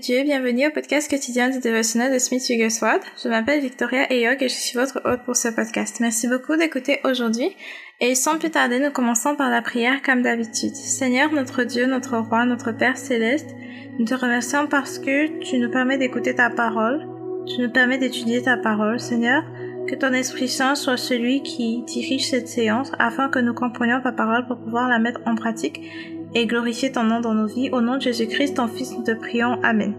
Dieu, bienvenue au podcast quotidien du dévotionnel de Smith Wigglesworth. Je m'appelle Victoria Eyog et je suis votre hôte pour ce podcast. Merci beaucoup d'écouter aujourd'hui et sans plus tarder, nous commençons par la prière comme d'habitude. Seigneur, notre Dieu, notre Roi, notre Père céleste, nous te remercions parce que tu nous permets d'écouter ta parole, tu nous permets d'étudier ta parole, Seigneur. Que ton Esprit Saint soit celui qui dirige cette séance afin que nous comprenions ta parole pour pouvoir la mettre en pratique et glorifier ton nom dans nos vies. Au nom de Jésus-Christ, ton Fils, nous te prions. Amen.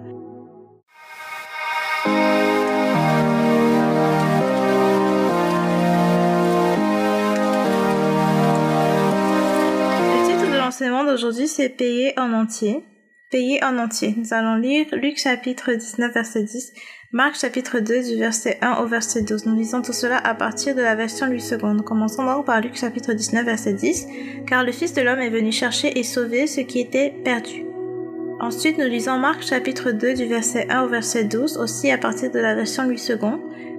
Le titre de l'enseignement d'aujourd'hui, c'est Payer en entier. Payer en entier. Nous allons lire Luc chapitre 19, verset 10, Marc chapitre 2 du verset 1 au verset 12. Nous lisons tout cela à partir de la version Louis II. Commençons donc par Luc chapitre 19 verset 10. Car le Fils de l'homme est venu chercher et sauver ce qui était perdu. Ensuite, nous lisons Marc chapitre 2 du verset 1 au verset 12, aussi à partir de la version Louis II.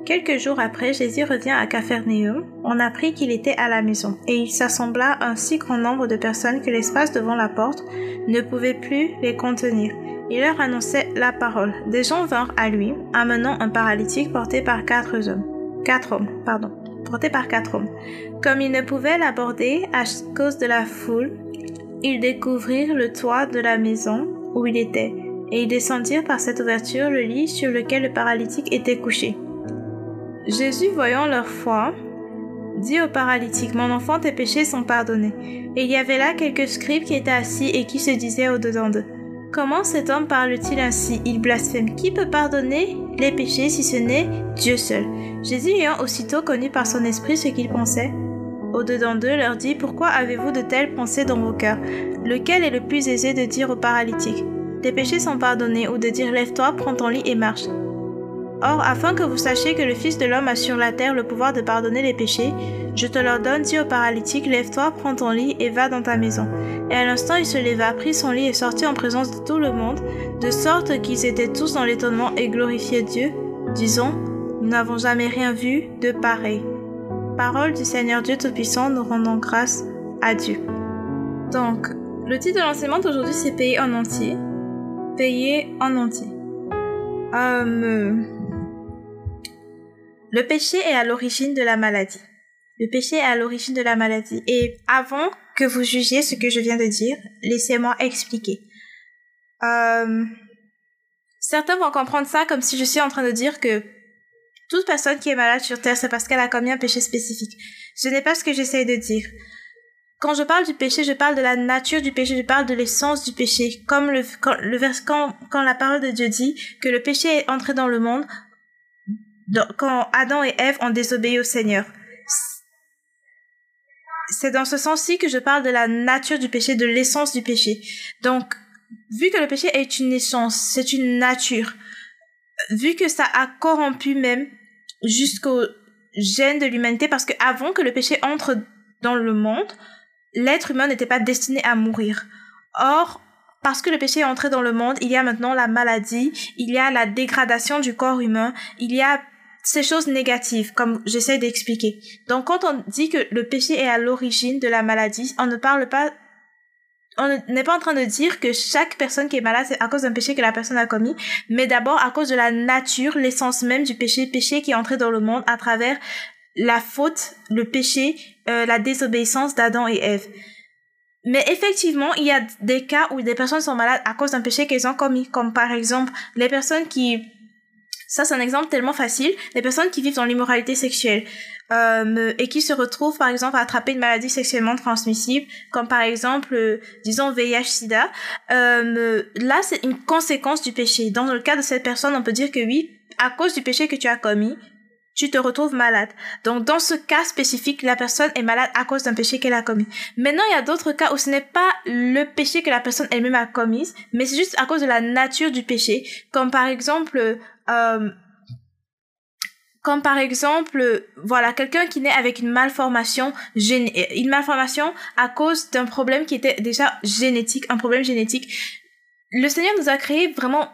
Quelques jours après, Jésus revient à Capharnaüm. On apprit qu'il était à la maison, et il s'assembla un si grand nombre de personnes que l'espace devant la porte ne pouvait plus les contenir il leur annonçait la parole. Des gens vinrent à lui, amenant un paralytique porté par quatre hommes. Quatre hommes, pardon. Porté par quatre hommes. Comme ils ne pouvaient l'aborder à cause de la foule, ils découvrirent le toit de la maison où il était, et ils descendirent par cette ouverture le lit sur lequel le paralytique était couché. Jésus, voyant leur foi, dit au paralytique, Mon enfant, tes péchés sont pardonnés. Et il y avait là quelques scribes qui étaient assis et qui se disaient au-dedans d'eux. Comment cet homme parle-t-il ainsi? Il blasphème. Qui peut pardonner les péchés si ce n'est Dieu seul? Jésus ayant aussitôt connu par son esprit ce qu'il pensait, au-dedans d'eux leur dit Pourquoi avez-vous de telles pensées dans vos cœurs? Lequel est le plus aisé de dire au paralytique Tes péchés sont pardonnés ou de dire Lève-toi, prends ton lit et marche Or, afin que vous sachiez que le Fils de l'homme a sur la terre le pouvoir de pardonner les péchés, je te leur donne, dit au paralytique, lève-toi, prends ton lit et va dans ta maison. Et à l'instant il se leva, prit son lit et sortit en présence de tout le monde, de sorte qu'ils étaient tous dans l'étonnement et glorifiaient Dieu, disons, nous n'avons jamais rien vu de pareil. Parole du Seigneur Dieu Tout-Puissant, nous rendons grâce à Dieu. Donc, le titre de l'enseignement d'aujourd'hui c'est Payer en entier. Payer en entier. Euh, le péché est à l'origine de la maladie. Le péché est à l'origine de la maladie. Et avant que vous jugiez ce que je viens de dire, laissez-moi expliquer. Euh, certains vont comprendre ça comme si je suis en train de dire que toute personne qui est malade sur Terre, c'est parce qu'elle a commis un péché spécifique. Ce n'est pas ce que j'essaye de dire. Quand je parle du péché, je parle de la nature du péché, je parle de l'essence du péché. Comme le, quand, quand la parole de Dieu dit que le péché est entré dans le monde quand Adam et Ève ont désobéi au Seigneur. C'est dans ce sens-ci que je parle de la nature du péché, de l'essence du péché. Donc, vu que le péché est une essence, c'est une nature, vu que ça a corrompu même jusqu'au gène de l'humanité, parce que avant que le péché entre dans le monde, l'être humain n'était pas destiné à mourir. Or, parce que le péché est entré dans le monde, il y a maintenant la maladie, il y a la dégradation du corps humain, il y a ces choses négatives, comme j'essaie d'expliquer. Donc, quand on dit que le péché est à l'origine de la maladie, on ne parle pas, on n'est pas en train de dire que chaque personne qui est malade, c'est à cause d'un péché que la personne a commis, mais d'abord à cause de la nature, l'essence même du péché, péché qui est entré dans le monde à travers la faute, le péché, euh, la désobéissance d'Adam et Ève. Mais effectivement, il y a des cas où des personnes sont malades à cause d'un péché qu'elles ont commis, comme par exemple les personnes qui ça, c'est un exemple tellement facile. Les personnes qui vivent dans l'immoralité sexuelle euh, et qui se retrouvent, par exemple, à attraper une maladie sexuellement transmissible, comme par exemple, euh, disons, VIH-Sida, euh, là, c'est une conséquence du péché. Dans le cas de cette personne, on peut dire que oui, à cause du péché que tu as commis, tu te retrouves malade. Donc, dans ce cas spécifique, la personne est malade à cause d'un péché qu'elle a commis. Maintenant, il y a d'autres cas où ce n'est pas le péché que la personne elle-même a commis, mais c'est juste à cause de la nature du péché. Comme par exemple, euh, comme par exemple, voilà, quelqu'un qui naît avec une malformation, une malformation à cause d'un problème qui était déjà génétique, un problème génétique. Le Seigneur nous a créé vraiment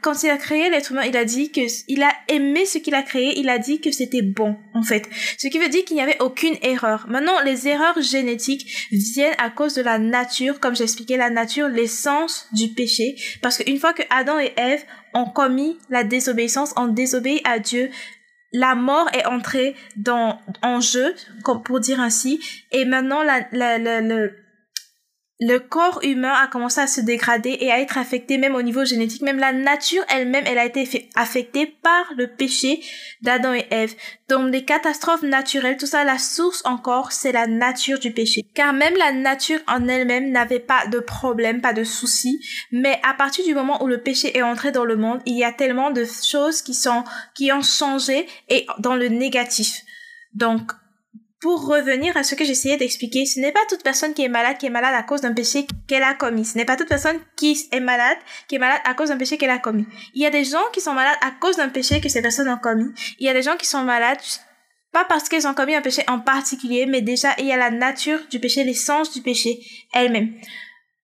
quand il a créé l'être humain, il a dit que il a aimé ce qu'il a créé, il a dit que c'était bon en fait. Ce qui veut dire qu'il n'y avait aucune erreur. Maintenant, les erreurs génétiques viennent à cause de la nature, comme j'ai expliqué la nature, l'essence du péché parce qu'une fois que Adam et Ève ont commis la désobéissance, ont désobéi à Dieu, la mort est entrée dans en jeu, comme pour dire ainsi, et maintenant la, la, la, le le corps humain a commencé à se dégrader et à être affecté même au niveau génétique. Même la nature elle-même, elle a été affectée par le péché d'Adam et Ève. Donc les catastrophes naturelles, tout ça, la source encore, c'est la nature du péché. Car même la nature en elle-même n'avait pas de problème, pas de soucis. Mais à partir du moment où le péché est entré dans le monde, il y a tellement de choses qui sont, qui ont changé et dans le négatif. Donc, pour revenir à ce que j'essayais d'expliquer, ce n'est pas toute personne qui est malade qui est malade à cause d'un péché qu'elle a commis. Ce n'est pas toute personne qui est malade qui est malade à cause d'un péché qu'elle a commis. Il y a des gens qui sont malades à cause d'un péché que ces personnes ont commis. Il y a des gens qui sont malades pas parce qu'ils ont commis un péché en particulier, mais déjà il y a la nature du péché, l'essence du péché elle-même.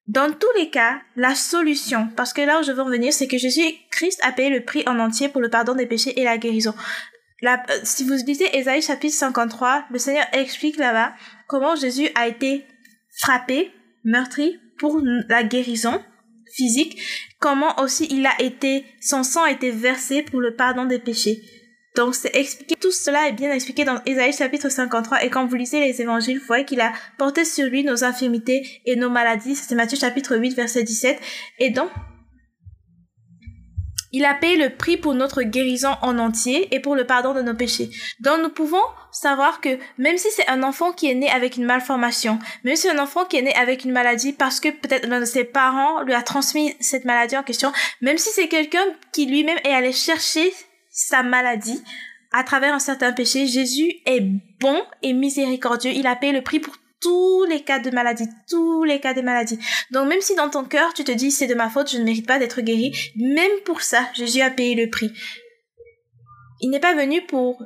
Dans tous les cas, la solution, parce que là où je veux en venir, c'est que Jésus Christ a payé le prix en entier pour le pardon des péchés et la guérison. Euh, si vous lisez Ésaïe chapitre 53, le Seigneur explique là-bas comment Jésus a été frappé, meurtri pour la guérison physique, comment aussi il a été, son sang a été versé pour le pardon des péchés. Donc c'est expliqué, tout cela est bien expliqué dans Ésaïe chapitre 53 et quand vous lisez les évangiles, vous voyez qu'il a porté sur lui nos infirmités et nos maladies. C'est Matthieu chapitre 8 verset 17. Et donc, il a payé le prix pour notre guérison en entier et pour le pardon de nos péchés. Donc nous pouvons savoir que même si c'est un enfant qui est né avec une malformation, même si c'est un enfant qui est né avec une maladie parce que peut-être l'un de ses parents lui a transmis cette maladie en question, même si c'est quelqu'un qui lui-même est allé chercher sa maladie à travers un certain péché, Jésus est bon et miséricordieux. Il a payé le prix pour tous les cas de maladie, tous les cas de maladie. Donc même si dans ton cœur tu te dis c'est de ma faute, je ne mérite pas d'être guéri, même pour ça, Jésus a payé le prix. Il n'est pas venu pour...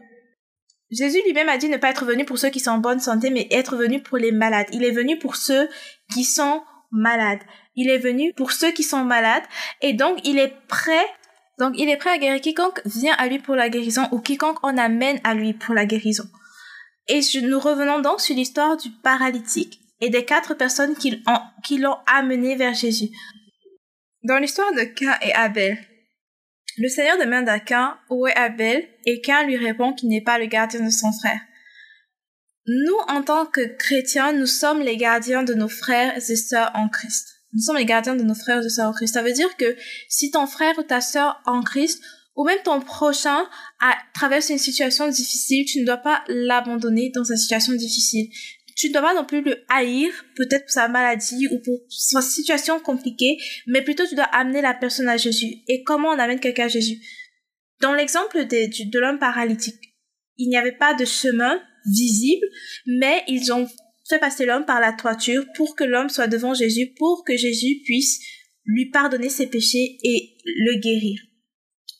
Jésus lui-même a dit ne pas être venu pour ceux qui sont en bonne santé, mais être venu pour les malades. Il est venu pour ceux qui sont malades. Il est venu pour ceux qui sont malades et donc il est prêt donc il est prêt à guérir quiconque vient à lui pour la guérison ou quiconque en amène à lui pour la guérison. Et nous revenons donc sur l'histoire du paralytique et des quatre personnes qui l'ont amené vers Jésus. Dans l'histoire de Cain et Abel, le Seigneur demande à Cain où est Abel? Et Cain lui répond qu'il n'est pas le gardien de son frère. Nous, en tant que chrétiens, nous sommes les gardiens de nos frères et sœurs en Christ. Nous sommes les gardiens de nos frères et sœurs en Christ. Ça veut dire que si ton frère ou ta sœur en Christ ou même ton prochain a, traverse une situation difficile, tu ne dois pas l'abandonner dans une situation difficile. Tu ne dois pas non plus le haïr, peut-être pour sa maladie ou pour sa situation compliquée, mais plutôt tu dois amener la personne à Jésus. Et comment on amène quelqu'un à Jésus? Dans l'exemple de l'homme paralytique, il n'y avait pas de chemin visible, mais ils ont fait passer l'homme par la toiture pour que l'homme soit devant Jésus, pour que Jésus puisse lui pardonner ses péchés et le guérir.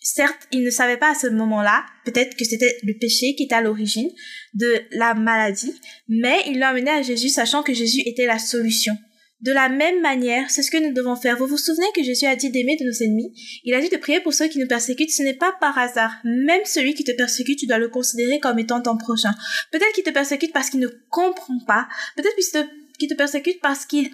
Certes, il ne savait pas à ce moment-là, peut-être que c'était le péché qui était à l'origine de la maladie, mais il l'a amené à Jésus sachant que Jésus était la solution. De la même manière, c'est ce que nous devons faire. Vous vous souvenez que Jésus a dit d'aimer de nos ennemis? Il a dit de prier pour ceux qui nous persécutent. Ce n'est pas par hasard. Même celui qui te persécute, tu dois le considérer comme étant ton prochain. Peut-être qu'il te persécute parce qu'il ne comprend pas. Peut-être qu'il te, te persécute parce qu'il...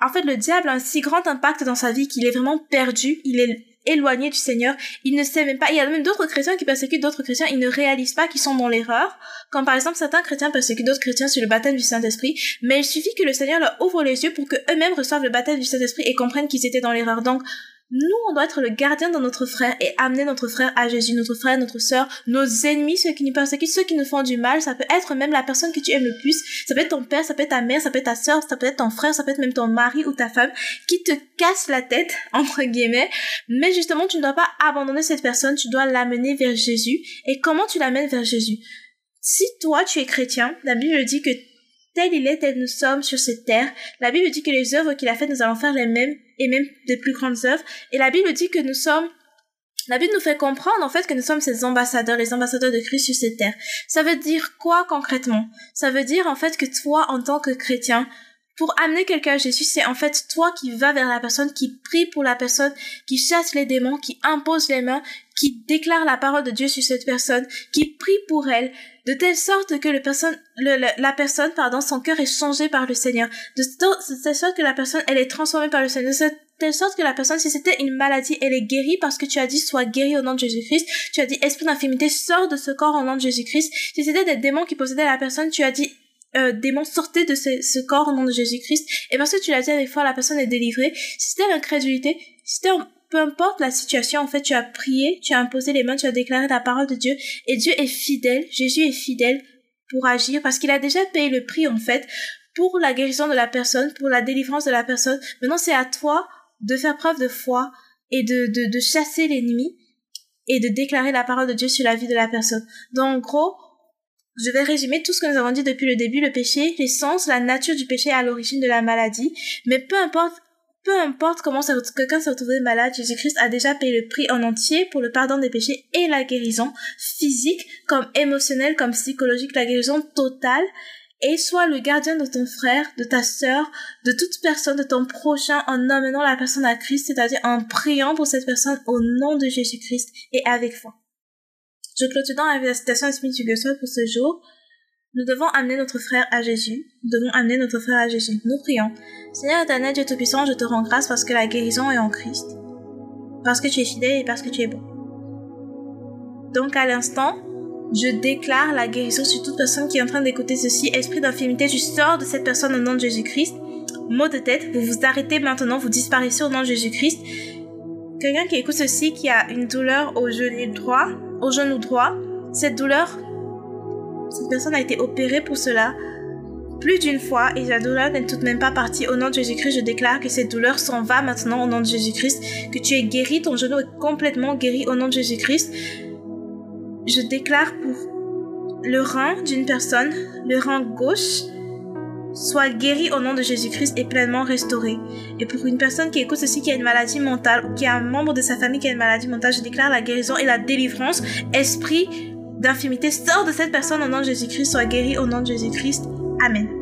En fait, le diable a un si grand impact dans sa vie qu'il est vraiment perdu. Il est éloigné du Seigneur. Ils ne savent même pas. Il y a même d'autres chrétiens qui persécutent d'autres chrétiens. Ils ne réalisent pas qu'ils sont dans l'erreur. Comme par exemple, certains chrétiens persécutent d'autres chrétiens sur le baptême du Saint-Esprit. Mais il suffit que le Seigneur leur ouvre les yeux pour que eux-mêmes reçoivent le baptême du Saint-Esprit et comprennent qu'ils étaient dans l'erreur. Donc, nous, on doit être le gardien de notre frère et amener notre frère à Jésus, notre frère, notre sœur, nos ennemis, ceux qui nous persécutent, ceux qui nous font du mal. Ça peut être même la personne que tu aimes le plus. Ça peut être ton père, ça peut être ta mère, ça peut être ta sœur, ça peut être ton frère, ça peut être même ton mari ou ta femme qui te casse la tête, entre guillemets. Mais justement, tu ne dois pas abandonner cette personne, tu dois l'amener vers Jésus. Et comment tu l'amènes vers Jésus? Si toi, tu es chrétien, la Bible dit que tel il est, tel nous sommes sur cette terre. La Bible dit que les œuvres qu'il a faites, nous allons faire les mêmes et même des plus grandes œuvres. Et la Bible dit que nous sommes la Bible nous fait comprendre en fait que nous sommes ces ambassadeurs, les ambassadeurs de Christ sur cette terre. Ça veut dire quoi concrètement? Ça veut dire en fait que toi, en tant que chrétien, pour amener quelqu'un à Jésus, c'est en fait toi qui vas vers la personne, qui prie pour la personne, qui chasse les démons, qui impose les mains, qui déclare la parole de Dieu sur cette personne, qui prie pour elle, de telle sorte que le personne, la personne, pardon, son cœur est changé par le Seigneur, de, telle sorte que la personne, elle est transformée par le Seigneur, de telle sorte que la personne, si c'était une maladie, elle est guérie parce que tu as dit sois guéri au nom de Jésus-Christ, tu as dit esprit d'infimité sors de ce corps au nom de Jésus-Christ, si c'était des démons qui possédaient la personne, tu as dit euh, démons sortez de ce, corps au nom de Jésus-Christ. Et parce que tu l'as dit avec foi, la personne est délivrée. Si c'était l'incrédulité, si c'était peu importe la situation, en fait, tu as prié, tu as imposé les mains, tu as déclaré la parole de Dieu. Et Dieu est fidèle, Jésus est fidèle pour agir parce qu'il a déjà payé le prix, en fait, pour la guérison de la personne, pour la délivrance de la personne. Maintenant, c'est à toi de faire preuve de foi et de, de, de chasser l'ennemi et de déclarer la parole de Dieu sur la vie de la personne. Donc, en gros, je vais résumer tout ce que nous avons dit depuis le début, le péché, l'essence, la nature du péché à l'origine de la maladie. Mais peu importe, peu importe comment quelqu'un s'est retrouvé malade, Jésus-Christ a déjà payé le prix en entier pour le pardon des péchés et la guérison physique, comme émotionnelle, comme psychologique, la guérison totale. Et sois le gardien de ton frère, de ta sœur, de toute personne, de ton prochain, en amenant la personne à Christ, c'est-à-dire en priant pour cette personne au nom de Jésus-Christ et avec foi. Je clôture dans la citation de Smith Huguesson pour ce jour. Nous devons amener notre frère à Jésus. Nous devons amener notre frère à Jésus. Nous prions. Seigneur éternel, Dieu Tout-Puissant, je te rends grâce parce que la guérison est en Christ. Parce que tu es fidèle et parce que tu es bon. Donc à l'instant, je déclare la guérison sur toute personne qui est en train d'écouter ceci. Esprit d'infimité, tu sors de cette personne au nom de Jésus-Christ. Mot de tête, vous vous arrêtez maintenant, vous disparaissez au nom de Jésus-Christ. Quelqu'un qui écoute ceci, qui a une douleur au genou droit, au genou droit. Cette douleur, cette personne a été opérée pour cela plus d'une fois et la douleur n'est tout de même pas partie. Au nom de Jésus-Christ, je déclare que cette douleur s'en va maintenant au nom de Jésus-Christ, que tu es guéri, ton genou est complètement guéri au nom de Jésus-Christ. Je déclare pour le rein d'une personne, le rein gauche, soit guéri au nom de Jésus-Christ et pleinement restauré. Et pour une personne qui écoute ceci, qui a une maladie mentale ou qui a un membre de sa famille qui a une maladie mentale, je déclare la guérison et la délivrance. Esprit d'infimité sort de cette personne au nom de Jésus-Christ, soit guéri au nom de Jésus-Christ. Amen.